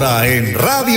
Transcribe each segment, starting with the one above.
Ahora en Radio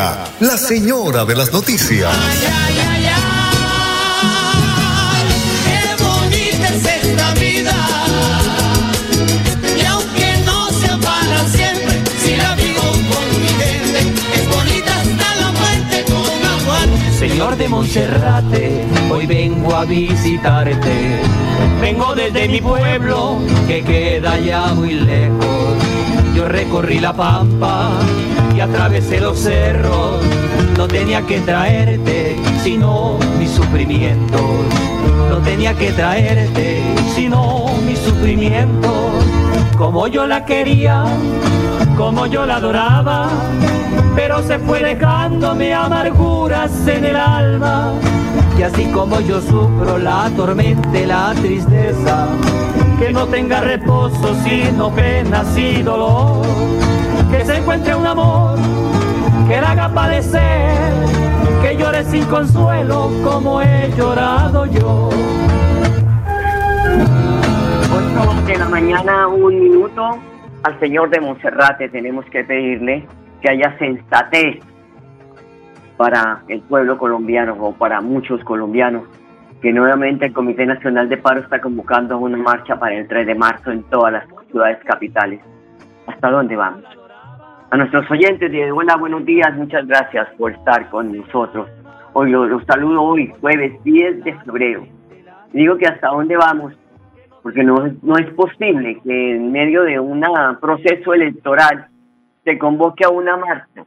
la señora de las noticias. Qué bonita es esta vida. Y aunque no sea para siempre, si la vivo con mi gente, es bonita hasta la muerte con aguante. Señor de Monserrate, hoy vengo a visitarte. Vengo desde mi pueblo, que queda ya muy lejos. Yo recorrí la pampa y atravesé los cerros. No tenía que traerte, sino mi sufrimiento. No tenía que traerte, sino mi sufrimiento. Como yo la quería, como yo la adoraba, pero se fue dejándome amarguras en el alma. Y así como yo sufro la tormenta la tristeza, que no tenga reposo sino penas y dolor, que se encuentre un amor que la haga padecer, que llore sin consuelo como he llorado yo. 8 de la mañana, un minuto. Al señor de Monserrate tenemos que pedirle que haya sensatez para el pueblo colombiano o para muchos colombianos, que nuevamente el Comité Nacional de Paro está convocando una marcha para el 3 de marzo en todas las ciudades capitales. ¿Hasta dónde vamos? A nuestros oyentes de Hola, buenos días, muchas gracias por estar con nosotros. Hoy los, los saludo hoy, jueves 10 de febrero. Digo que hasta dónde vamos, porque no, no es posible que en medio de un proceso electoral se convoque a una marcha,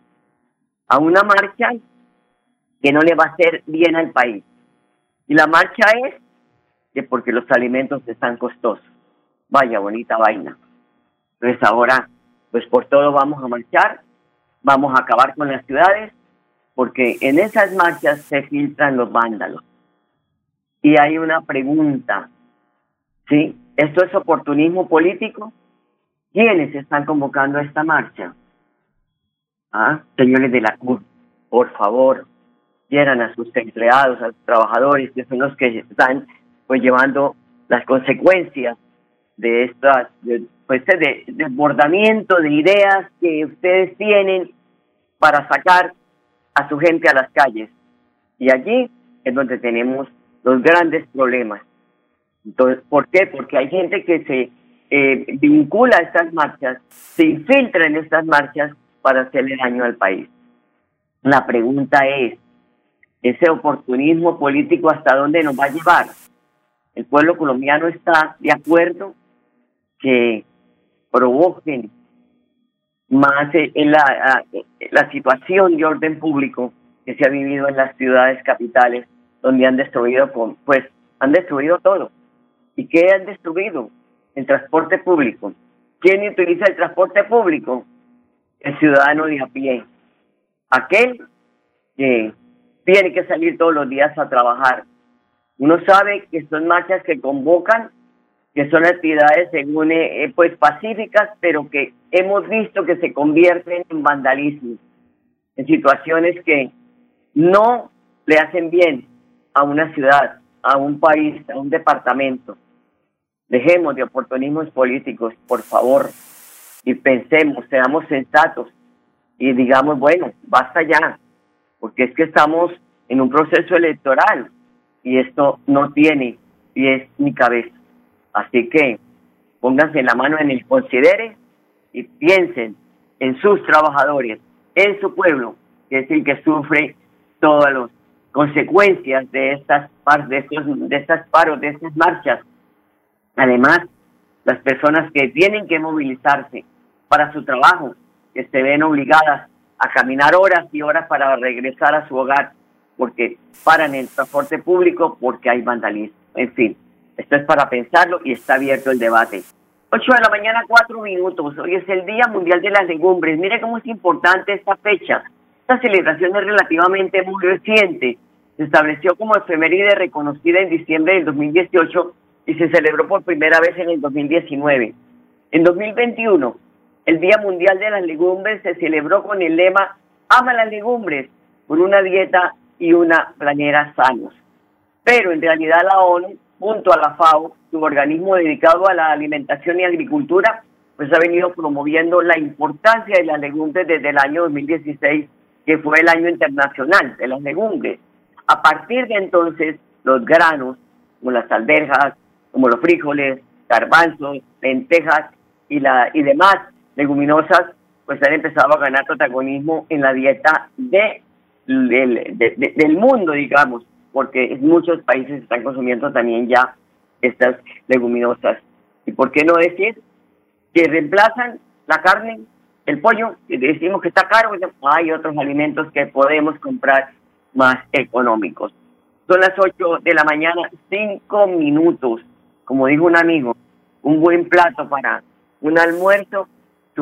a una marcha que no le va a hacer bien al país. Y la marcha es que porque los alimentos están costosos. Vaya bonita vaina. Entonces ahora, pues por todo vamos a marchar, vamos a acabar con las ciudades, porque en esas marchas se filtran los vándalos. Y hay una pregunta, ¿sí? ¿Esto es oportunismo político? ¿Quiénes están convocando esta marcha? Ah, señores de la CUR, por favor, quieran a sus empleados, a sus trabajadores, que son los que están pues llevando las consecuencias de estas, de, pues de desbordamiento de ideas que ustedes tienen para sacar a su gente a las calles. Y allí es donde tenemos los grandes problemas. Entonces, ¿por qué? Porque hay gente que se eh, vincula a estas marchas, se infiltra en estas marchas para hacerle daño al país. La pregunta es, ¿ese oportunismo político hasta dónde nos va a llevar? El pueblo colombiano está de acuerdo que provoquen más eh, en la, eh, la situación de orden público que se ha vivido en las ciudades capitales, donde han destruido, pues, han destruido todo. ¿Y qué han destruido? El transporte público. ¿Quién utiliza el transporte público? El ciudadano de a pie. Aquel que tiene que salir todos los días a trabajar. Uno sabe que son marchas que convocan, que son actividades según eh, pues pacíficas, pero que hemos visto que se convierten en vandalismo, en situaciones que no le hacen bien a una ciudad, a un país, a un departamento. Dejemos de oportunismos políticos, por favor, y pensemos, seamos sensatos y digamos, bueno, basta ya, porque es que estamos en un proceso electoral y esto no tiene pies ni cabeza. Así que pónganse la mano en el considere y piensen en sus trabajadores, en su pueblo, que es el que sufre todas las consecuencias de estas de de estas paros, de estas marchas. Además, las personas que tienen que movilizarse para su trabajo, que se ven obligadas a caminar horas y horas para regresar a su hogar, porque paran el transporte público, porque hay vandalismo. En fin, esto es para pensarlo y está abierto el debate. 8 de la mañana, 4 minutos. Hoy es el Día Mundial de las Legumbres. Mire cómo es importante esta fecha. Esta celebración es relativamente muy reciente. Se estableció como efeméride reconocida en diciembre del 2018 y se celebró por primera vez en el 2019. En 2021, el Día Mundial de las Legumbres se celebró con el lema Ama las legumbres por una dieta y una planera sanos. Pero en realidad la ONU, junto a la FAO, su organismo dedicado a la alimentación y agricultura, pues ha venido promoviendo la importancia de las legumbres desde el año 2016, que fue el año internacional de las legumbres. A partir de entonces, los granos, como las alberjas, como los frijoles, garbanzos, lentejas y, la, y demás leguminosas, pues han empezado a ganar protagonismo en la dieta de, del mundo, digamos, porque muchos países están consumiendo también ya estas leguminosas. ¿Y por qué no decir que reemplazan la carne, el pollo, y decimos que está caro, hay otros alimentos que podemos comprar más económicos. Son las 8 de la mañana, 5 minutos. Como dijo un amigo, un buen plato para un almuerzo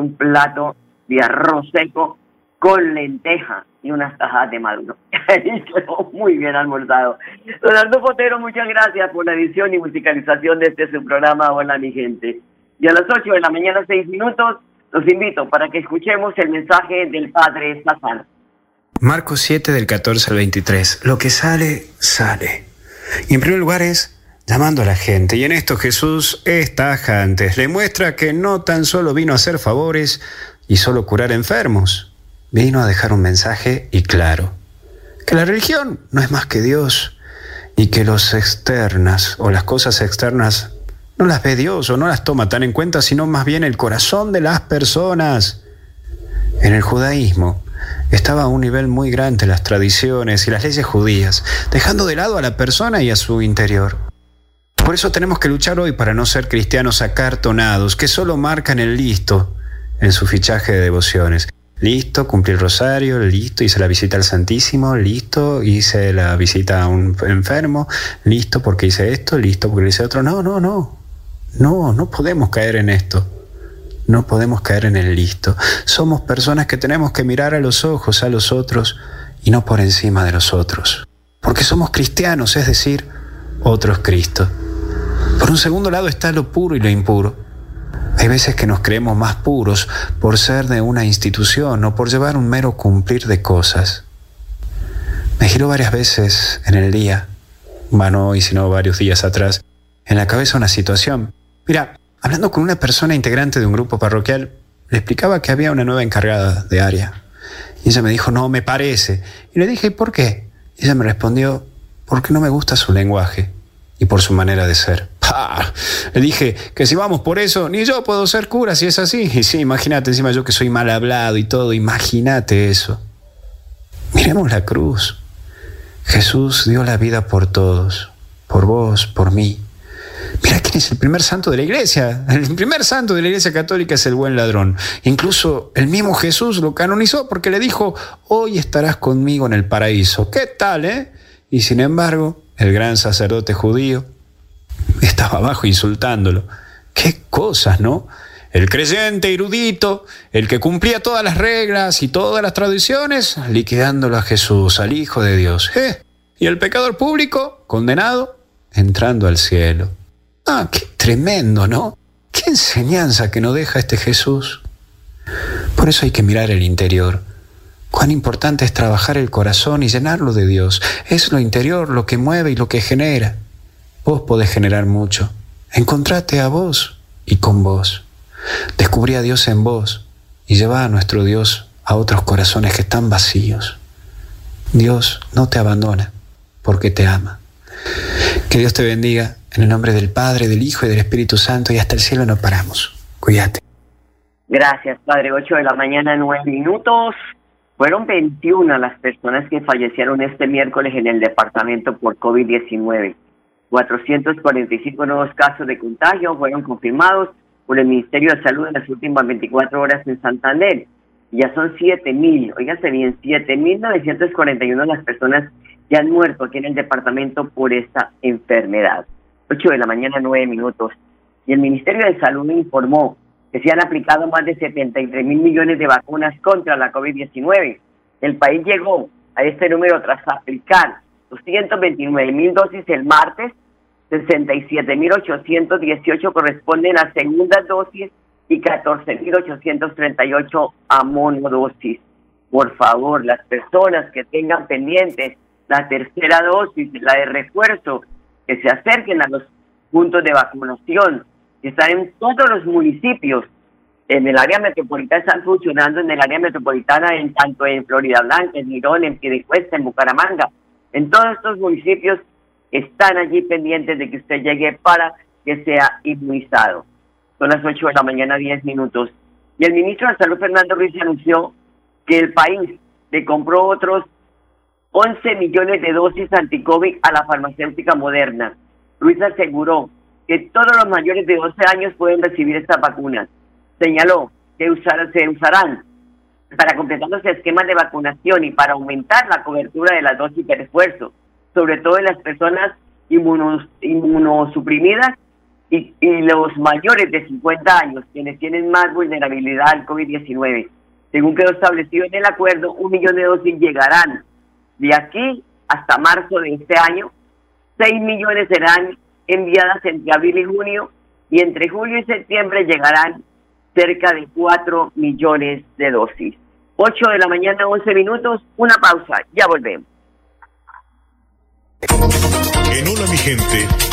un plato de arroz seco con lenteja y unas tajadas de maduro. muy bien almorzado. Donaldo Potero, muchas gracias por la edición y musicalización de este su programa Hola mi gente. Y a las 8 de la mañana, 6 minutos, los invito para que escuchemos el mensaje del Padre Sazán. Marcos 7 del 14 al 23. Lo que sale, sale. Y en primer lugar es llamando a la gente. Y en esto Jesús es tajante. Le muestra que no tan solo vino a hacer favores y solo curar enfermos. Vino a dejar un mensaje y claro. Que la religión no es más que Dios y que los externas o las cosas externas no las ve Dios o no las toma tan en cuenta, sino más bien el corazón de las personas. En el judaísmo estaba a un nivel muy grande las tradiciones y las leyes judías, dejando de lado a la persona y a su interior. Por eso tenemos que luchar hoy para no ser cristianos acartonados, que solo marcan el listo en su fichaje de devociones. Listo, cumplí el rosario, listo, hice la visita al Santísimo, listo, hice la visita a un enfermo, listo porque hice esto, listo porque hice otro. No, no, no. No, no podemos caer en esto. No podemos caer en el listo. Somos personas que tenemos que mirar a los ojos a los otros y no por encima de los otros. Porque somos cristianos, es decir, otros Cristo. Por un segundo lado está lo puro y lo impuro. Hay veces que nos creemos más puros por ser de una institución o por llevar un mero cumplir de cosas. Me giró varias veces en el día, bueno, hoy sino varios días atrás, en la cabeza una situación. Mira, hablando con una persona integrante de un grupo parroquial, le explicaba que había una nueva encargada de área. Y ella me dijo, no, me parece. Y le dije, ¿por qué? Y ella me respondió, porque no me gusta su lenguaje y por su manera de ser. Le dije que si vamos por eso, ni yo puedo ser cura si es así. Y sí, imagínate, encima yo que soy mal hablado y todo, imagínate eso. Miremos la cruz. Jesús dio la vida por todos, por vos, por mí. Mira quién es el primer santo de la iglesia. El primer santo de la iglesia católica es el buen ladrón. Incluso el mismo Jesús lo canonizó porque le dijo, hoy estarás conmigo en el paraíso. ¿Qué tal, eh? Y sin embargo, el gran sacerdote judío estaba abajo insultándolo. Qué cosas, ¿no? El creyente erudito, el que cumplía todas las reglas y todas las tradiciones, liquidándolo a Jesús, al Hijo de Dios. ¿Eh? Y el pecador público, condenado, entrando al cielo. Ah, qué tremendo, ¿no? Qué enseñanza que nos deja este Jesús. Por eso hay que mirar el interior. Cuán importante es trabajar el corazón y llenarlo de Dios. Es lo interior lo que mueve y lo que genera. Vos podés generar mucho. Encontrate a vos y con vos. Descubrí a Dios en vos y lleva a nuestro Dios a otros corazones que están vacíos. Dios no te abandona porque te ama. Que Dios te bendiga en el nombre del Padre, del Hijo y del Espíritu Santo y hasta el cielo no paramos. Cuídate. Gracias, Padre. 8 de la mañana, 9 minutos. Fueron 21 las personas que fallecieron este miércoles en el departamento por COVID-19. 445 nuevos casos de contagio fueron confirmados por el Ministerio de Salud en las últimas 24 horas en Santander. Ya son 7.000, oígase bien, 7.941 las personas que han muerto aquí en el departamento por esta enfermedad. 8 de la mañana, 9 minutos. y el Ministerio de Salud informó que se han aplicado más de 73 mil millones de vacunas contra la COVID-19. El país llegó a este número tras aplicar 229 mil dosis el martes, 67 mil 818 corresponden a segunda dosis y 14 mil 838 a monodosis. Por favor, las personas que tengan pendientes la tercera dosis, la de refuerzo, que se acerquen a los puntos de vacunación, están en todos los municipios. En el área metropolitana están funcionando, en el área metropolitana, en tanto en Florida Blanca, en Mirón, en Piedecuesta, en Bucaramanga. En todos estos municipios están allí pendientes de que usted llegue para que sea inmunizado. Son las 8 de la mañana, 10 minutos. Y el ministro de Salud, Fernando Ruiz, anunció que el país le compró otros 11 millones de dosis anti-COVID a la farmacéutica moderna. Ruiz aseguró que todos los mayores de 12 años pueden recibir estas vacunas. Señaló que se usarán para completar los esquemas de vacunación y para aumentar la cobertura de las dosis de refuerzo, sobre todo en las personas inmunosuprimidas y, y, los mayores de 50 años, quienes tienen más vulnerabilidad al COVID-19. Según quedó establecido en el acuerdo, un millón de dosis llegarán de aquí hasta marzo de este año. 6 millones serán enviadas entre abril y junio y entre julio y septiembre llegarán cerca de 4 millones de dosis. 8 de la mañana, 11 minutos, una pausa, ya volvemos. En Hola mi gente,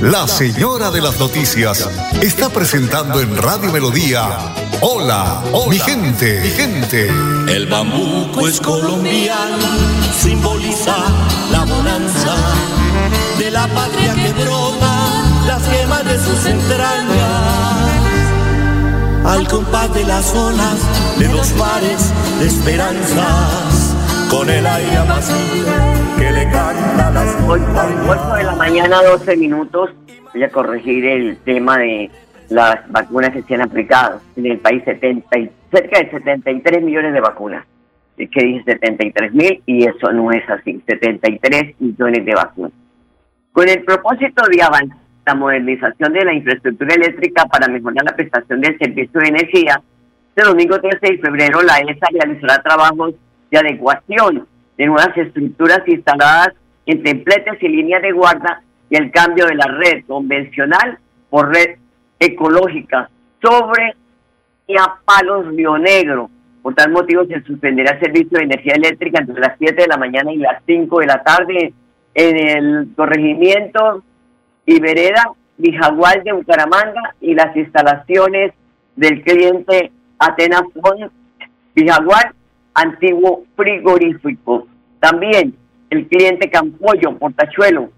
la señora de las noticias está presentando en Radio Melodía. Hola, mi gente, mi gente. El bambuco es colombiano, simboliza la bonanza de la patria que brota las gemas de sus entrañas. Al compás de las olas de los mares de esperanzas, con el aire apacible que le canta las 8 de la mañana, 12 minutos. Voy a corregir el tema de las vacunas que se han aplicado. En el país, 70, cerca de 73 millones de vacunas. Es que dice 73 mil y eso no es así. 73 millones de vacunas. Con el propósito de avanzar la modernización de la infraestructura eléctrica para mejorar la prestación del servicio de energía, este domingo 13 de febrero la ESA realizará trabajos de adecuación de nuevas estructuras instaladas en templetes y líneas de guarda y el cambio de la red convencional por red ecológica sobre y a Palos Río Negro. Por tal motivo se suspenderá el servicio de energía eléctrica entre las 7 de la mañana y las 5 de la tarde en el corregimiento Ibereda, Vijagual de Bucaramanga y las instalaciones del cliente Atenas Vijagual antiguo frigorífico. También el cliente Campollo, Portachuelo,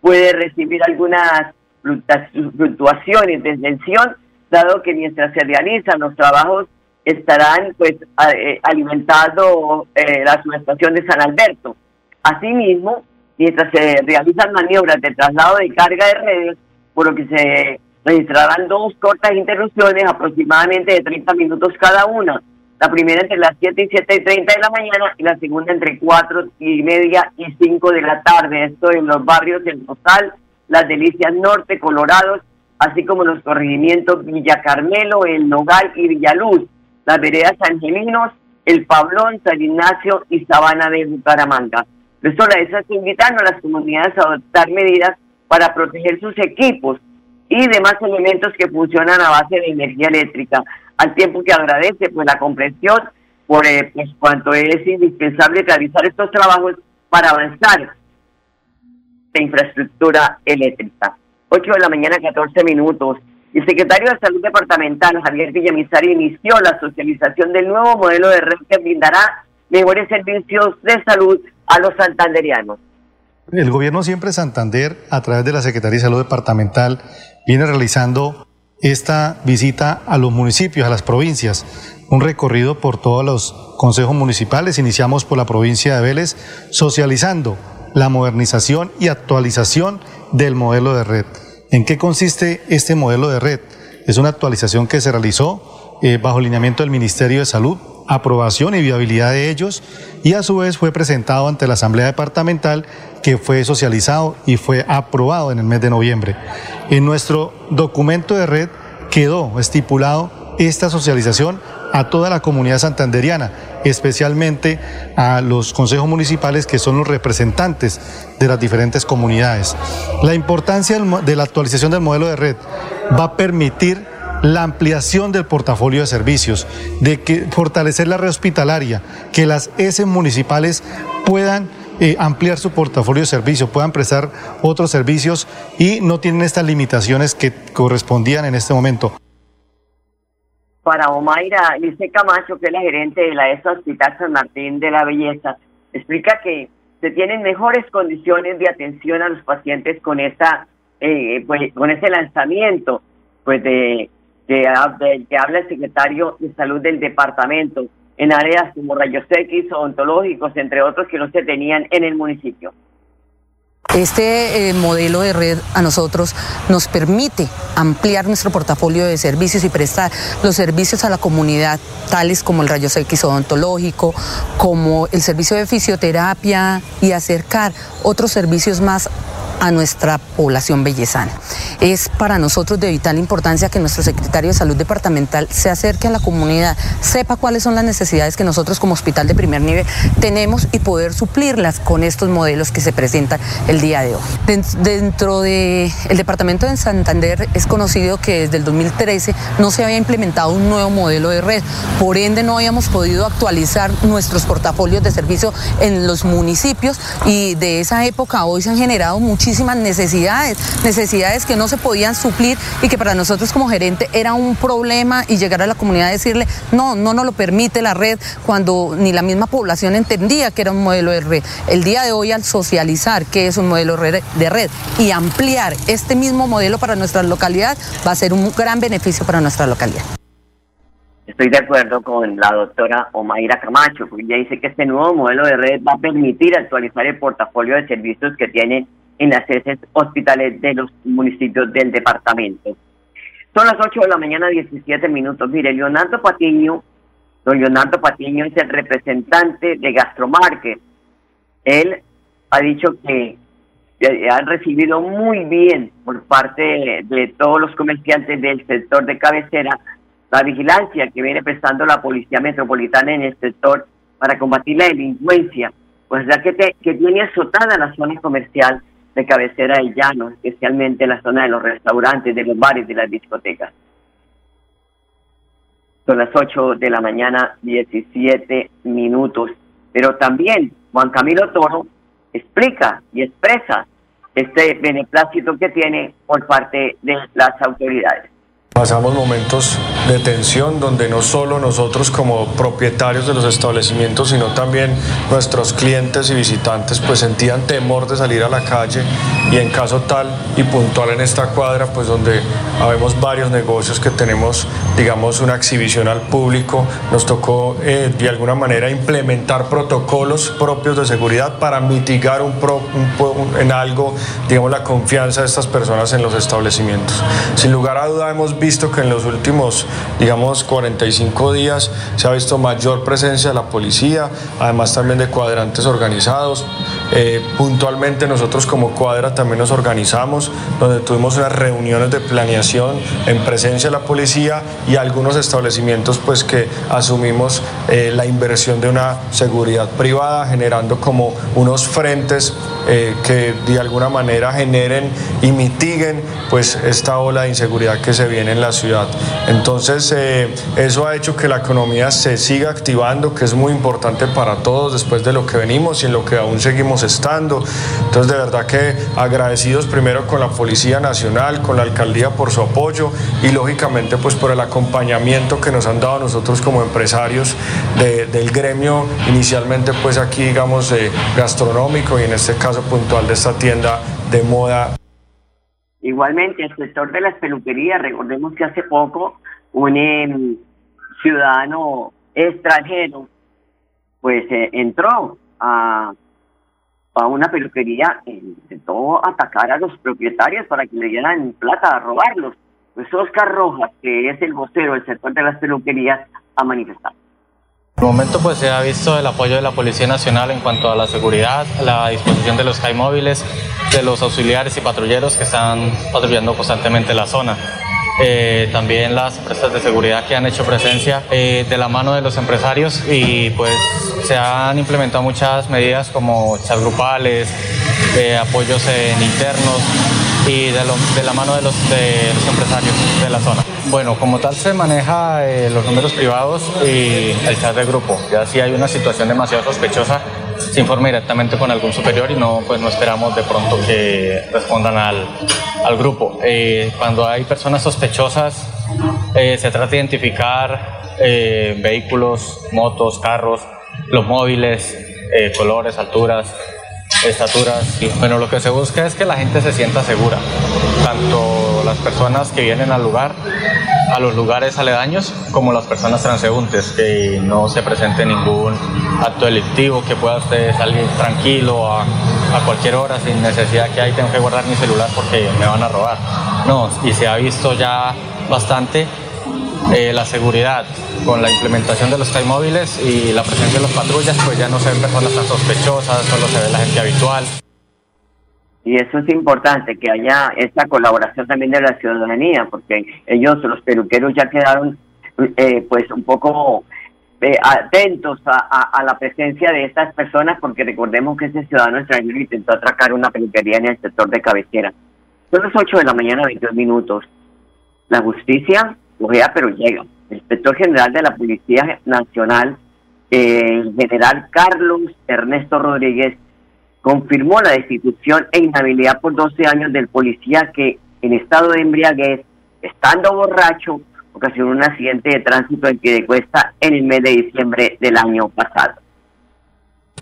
puede recibir algunas fluctuaciones de extensión, dado que mientras se realizan los trabajos estarán pues eh, alimentando eh, la subestación de San Alberto. Asimismo, mientras se realizan maniobras de traslado de carga de redes, por lo que se registrarán dos cortas interrupciones aproximadamente de 30 minutos cada una, la primera entre las 7 y 7 y 30 de la mañana y la segunda entre 4 y media y 5 de la tarde. Esto en los barrios El Rosal, Las Delicias Norte, Colorados, así como los corregimientos Villa Carmelo, El Nogal y Villaluz, las veredas Angelinos, El Pablón, San Ignacio y Sabana de Bucaramanga. Esto la está invitando a las comunidades a adoptar medidas para proteger sus equipos y demás elementos que funcionan a base de energía eléctrica al tiempo que agradece pues la comprensión por eh, pues, cuanto es indispensable realizar estos trabajos para avanzar la infraestructura eléctrica. 8 de la mañana, 14 minutos. El secretario de Salud Departamental, Javier Villamizar, inició la socialización del nuevo modelo de red que brindará mejores servicios de salud a los santanderianos. El gobierno siempre Santander, a través de la Secretaría de Salud Departamental, viene realizando esta visita a los municipios, a las provincias, un recorrido por todos los consejos municipales. Iniciamos por la provincia de Vélez, socializando la modernización y actualización del modelo de red. ¿En qué consiste este modelo de red? Es una actualización que se realizó eh, bajo lineamiento del Ministerio de Salud, aprobación y viabilidad de ellos, y a su vez fue presentado ante la Asamblea Departamental que fue socializado y fue aprobado en el mes de noviembre. En nuestro documento de red quedó estipulado esta socialización a toda la comunidad santanderiana, especialmente a los consejos municipales que son los representantes de las diferentes comunidades. La importancia de la actualización del modelo de red va a permitir la ampliación del portafolio de servicios, de que fortalecer la red hospitalaria, que las S municipales puedan ampliar su portafolio de servicios, puedan prestar otros servicios y no tienen estas limitaciones que correspondían en este momento. Para Omaira, dice Camacho, que es la gerente de la ESA Hospital San Martín de la Belleza, explica que se tienen mejores condiciones de atención a los pacientes con esta eh, pues, con ese lanzamiento pues de, que habla el secretario de salud del departamento en áreas como rayos X, odontológicos, entre otros que no se tenían en el municipio. Este eh, modelo de red a nosotros nos permite ampliar nuestro portafolio de servicios y prestar los servicios a la comunidad, tales como el rayos X odontológico, como el servicio de fisioterapia y acercar otros servicios más a nuestra población bellezana. Es para nosotros de vital importancia que nuestro secretario de Salud Departamental se acerque a la comunidad, sepa cuáles son las necesidades que nosotros como hospital de primer nivel tenemos y poder suplirlas con estos modelos que se presentan el día de hoy. Dentro del departamento de Santander es conocido que desde el 2013 no se había implementado un nuevo modelo de red, por ende no habíamos podido actualizar nuestros portafolios de servicio en los municipios y de esa época hoy se han generado muchísimas muchísimas necesidades, necesidades que no se podían suplir y que para nosotros como gerente era un problema y llegar a la comunidad a decirle, no, no nos lo permite la red, cuando ni la misma población entendía que era un modelo de red. El día de hoy al socializar que es un modelo de red y ampliar este mismo modelo para nuestra localidad va a ser un gran beneficio para nuestra localidad. Estoy de acuerdo con la doctora Omaira Camacho, ella dice que este nuevo modelo de red va a permitir actualizar el portafolio de servicios que tiene en las sedes hospitales de los municipios del departamento. Son las 8 de la mañana, 17 minutos. Mire, Leonardo Patiño, don Leonardo Patiño es el representante de Gastromarket. Él ha dicho que han recibido muy bien por parte de todos los comerciantes del sector de cabecera la vigilancia que viene prestando la Policía Metropolitana en el sector para combatir la delincuencia, pues ya que, que tiene azotada la zona comercial de cabecera y llano, especialmente en la zona de los restaurantes, de los bares, de las discotecas. Son las 8 de la mañana, 17 minutos. Pero también Juan Camilo Toro explica y expresa este beneplácito que tiene por parte de las autoridades. Pasamos momentos de tensión donde no solo nosotros como propietarios de los establecimientos, sino también nuestros clientes y visitantes pues sentían temor de salir a la calle y en caso tal y puntual en esta cuadra pues donde habemos varios negocios que tenemos digamos una exhibición al público, nos tocó eh, de alguna manera implementar protocolos propios de seguridad para mitigar un, en algo digamos la confianza de estas personas en los establecimientos. Sin lugar a duda hemos visto que en los últimos, digamos, 45 días se ha visto mayor presencia de la policía, además también de cuadrantes organizados. Eh, puntualmente nosotros como cuadra también nos organizamos, donde tuvimos unas reuniones de planeación en presencia de la policía y algunos establecimientos pues que asumimos eh, la inversión de una seguridad privada, generando como unos frentes eh, que de alguna manera generen y mitiguen pues esta ola de inseguridad que se viene en la ciudad. Entonces, eh, eso ha hecho que la economía se siga activando, que es muy importante para todos después de lo que venimos y en lo que aún seguimos estando. Entonces, de verdad que agradecidos primero con la Policía Nacional, con la Alcaldía por su apoyo y lógicamente pues por el acompañamiento que nos han dado nosotros como empresarios del gremio, inicialmente pues aquí digamos gastronómico y en este caso puntual de esta tienda de moda Igualmente, el sector de las peluquerías, recordemos que hace poco un em, ciudadano extranjero pues eh, entró a, a una peluquería intentó atacar a los propietarios para que le dieran plata a robarlos. Pues Oscar Rojas, que es el vocero del sector de las peluquerías, ha manifestado. En el momento pues se ha visto el apoyo de la Policía Nacional en cuanto a la seguridad, la disposición de los CAI móviles, de los auxiliares y patrulleros que están patrullando constantemente la zona. Eh, también las empresas de seguridad que han hecho presencia eh, de la mano de los empresarios y pues se han implementado muchas medidas como chats grupales, eh, apoyos en internos y de, la mano de los, de los, empresarios de la zona. Bueno, como tal se maneja los números privados y el chat de grupo. Ya si hay una situación demasiado sospechosa, se informa directamente con algún superior y no, pues no esperamos de pronto que respondan al, al grupo. Eh, cuando hay personas sospechosas, eh, se trata de identificar eh, vehículos, motos, carros, los móviles, colores, alturas, estaturas. Bueno, lo que se busca es que la gente se sienta segura, tanto las personas que vienen al lugar, a los lugares aledaños, como las personas transeúntes, que no se presente ningún acto delictivo, que pueda usted salir tranquilo a, cualquier hora sin necesidad que ahí tengo que guardar mi celular porque me van a robar. No, y se ha visto ya bastante eh, la seguridad con la implementación de los CAI móviles y la presencia de las patrullas, pues ya no se ven personas tan sospechosas, solo se ve la gente habitual. Y eso es importante, que haya esta colaboración también de la ciudadanía, porque ellos, los peluqueros, ya quedaron eh, pues un poco eh, atentos a, la presencia de estas personas, porque recordemos que ese ciudadano extranjero intentó atracar una peluquería en el sector de cabecera. Son las 8 de la mañana, 22 minutos. La justicia cogea, pero llega. El inspector general de la Policía Nacional, eh, el general Carlos Ernesto Rodríguez, confirmó la destitución e inhabilidad por 12 años del policía que en estado de embriaguez, estando borracho, ocasionó un accidente de tránsito en cuesta en el mes de diciembre del año pasado.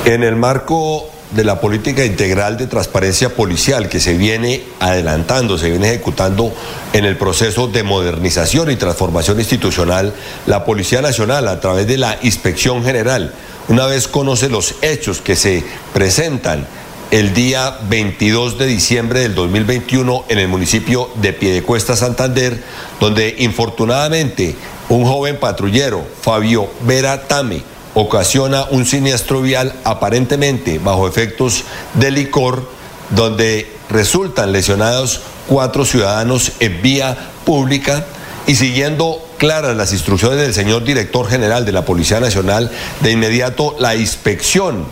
En el marco de la política integral de transparencia policial que se viene adelantando, se viene ejecutando en el proceso de modernización y transformación institucional, la Policía Nacional a través de la Inspección General, una vez conoce los hechos que se presentan el día 22 de diciembre del 2021 en el municipio de Piedecuesta, Santander, donde infortunadamente un joven patrullero, Fabio Vera Tame, ocasiona un siniestro vial aparentemente bajo efectos de licor, donde resultan lesionados cuatro ciudadanos en vía pública y siguiendo claras las instrucciones del señor director general de la Policía Nacional, de inmediato la inspección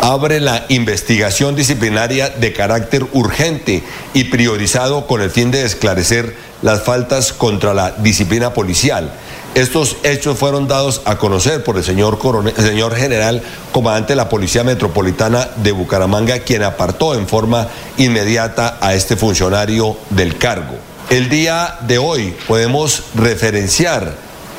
abre la investigación disciplinaria de carácter urgente y priorizado con el fin de esclarecer las faltas contra la disciplina policial. Estos hechos fueron dados a conocer por el señor, señor general comandante de la Policía Metropolitana de Bucaramanga, quien apartó en forma inmediata a este funcionario del cargo. El día de hoy podemos referenciar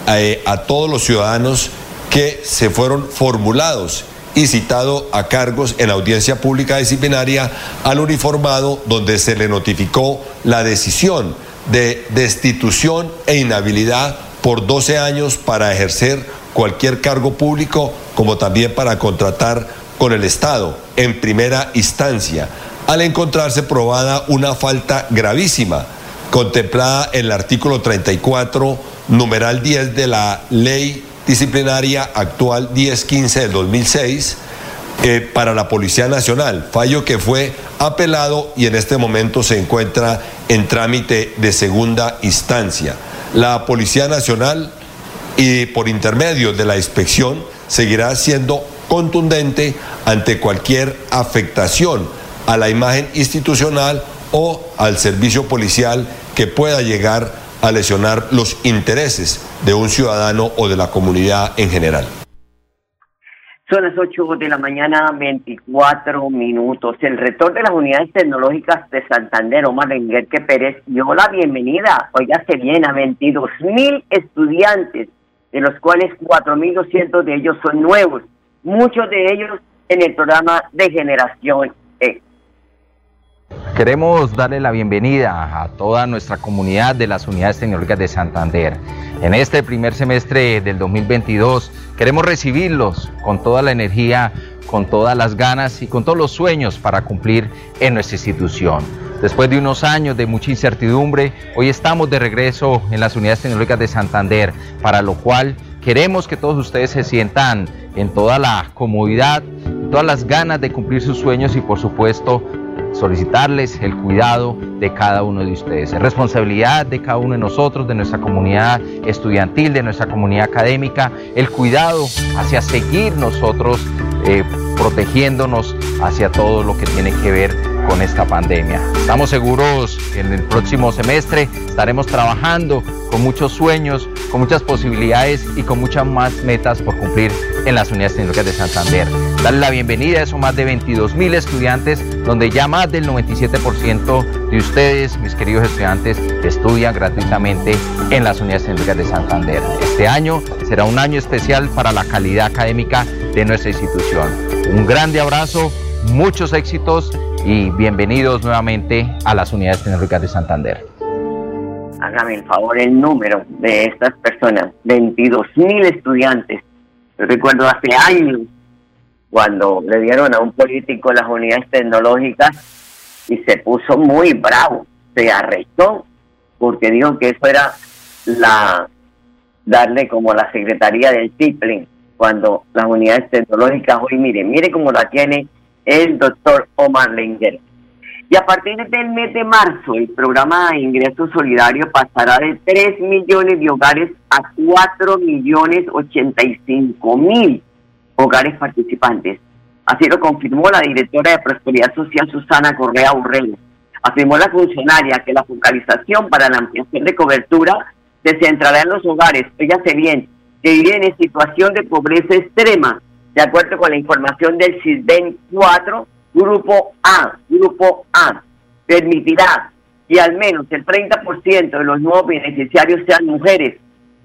eh, a, todos los ciudadanos que se fueron formulados y citados a cargos en audiencia pública disciplinaria al uniformado donde se le notificó la decisión de destitución e inhabilidad por 12 años para ejercer cualquier cargo público como también para contratar con el Estado en primera instancia, al encontrarse probada una falta gravísima contemplada en el artículo 34, numeral 10 de la ley disciplinaria actual 1015 del 2006 eh, para la Policía Nacional, fallo que fue apelado y en este momento se encuentra en trámite de segunda instancia. La Policía Nacional y por intermedio de la inspección seguirá siendo contundente ante cualquier afectación a la imagen institucional o al servicio policial que pueda llegar a lesionar los intereses de un ciudadano o de la comunidad en general. Son las 8 de la mañana, 24 minutos. El rector de las unidades tecnológicas de Santander, Omar Enguerque Pérez, dio la bienvenida, oígase bien, a 22 mil estudiantes, de los cuales 4.200 de ellos son nuevos, muchos de ellos en el programa de generación E. Queremos darle la bienvenida a toda nuestra comunidad de las unidades tecnológicas de Santander. En este primer semestre del 2022 queremos recibirlos con toda la energía, con todas las ganas y con todos los sueños para cumplir en nuestra institución. Después de unos años de mucha incertidumbre, hoy estamos de regreso en las unidades tecnológicas de Santander, para lo cual queremos que todos ustedes se sientan en toda la comodidad, todas las ganas de cumplir sus sueños y por supuesto solicitarles el cuidado de cada uno de ustedes. Es responsabilidad de cada uno de nosotros, de nuestra comunidad estudiantil, de nuestra comunidad académica, el cuidado hacia seguir nosotros eh, protegiéndonos hacia todo lo que tiene que ver con esta pandemia. Estamos seguros que en el próximo semestre estaremos trabajando con muchos sueños, con muchas posibilidades y con muchas más metas por cumplir en las unidades tecnológicas de Santander. Darle la bienvenida a esos más de 22 mil estudiantes, donde ya más del 97% de ustedes, mis queridos estudiantes, estudian gratuitamente en las unidades tecnológicas de Santander. Este año será un año especial para la calidad académica de nuestra institución. Un grande abrazo, muchos éxitos y bienvenidos nuevamente a las unidades tecnológicas de Santander. Hágame el favor el número de estas personas, 22 mil estudiantes. Yo recuerdo hace años cuando le dieron a un político las unidades tecnológicas y se puso muy bravo, se arrestó porque dijo que eso era la darle como la secretaría del TIPLIN cuando las unidades tecnológicas hoy mire, mire cómo la tiene el doctor Omar Lenger. Y a partir del mes de marzo, el programa de ingreso solidario pasará de 3 millones de hogares a 4 millones 85 mil hogares participantes. Así lo confirmó la directora de Prosperidad Social, Susana Correa Urrego. Afirmó la funcionaria que la focalización para la ampliación de cobertura se centrará en los hogares, fíjate bien, que viven en situación de pobreza extrema de acuerdo con la información del CISBEN 4, Grupo A, Grupo A, permitirá que al menos el 30% de los nuevos beneficiarios sean mujeres.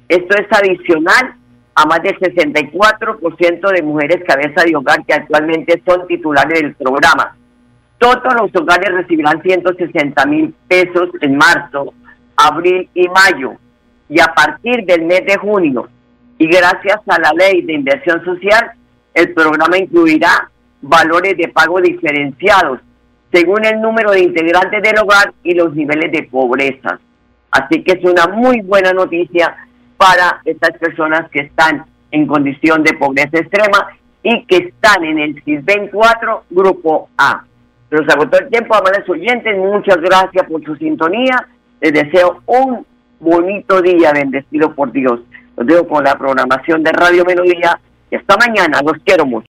Esto es adicional a más del 64% de mujeres cabeza de hogar que actualmente son titulares del programa. Todos los hogares recibirán 160 mil pesos en marzo, abril y mayo. Y a partir del mes de junio, y gracias a la ley de inversión social, el programa incluirá valores de pago diferenciados según el número de integrantes del hogar y los niveles de pobreza. Así que es una muy buena noticia para estas personas que están en condición de pobreza extrema y que están en el CISBEN 4, Grupo A. Pero se agotó el tiempo, amables oyentes, muchas gracias por su sintonía. Les deseo un bonito día bendecido por Dios. Los dejo con la programación de Radio Melodía y hasta mañana, los quiero mucho.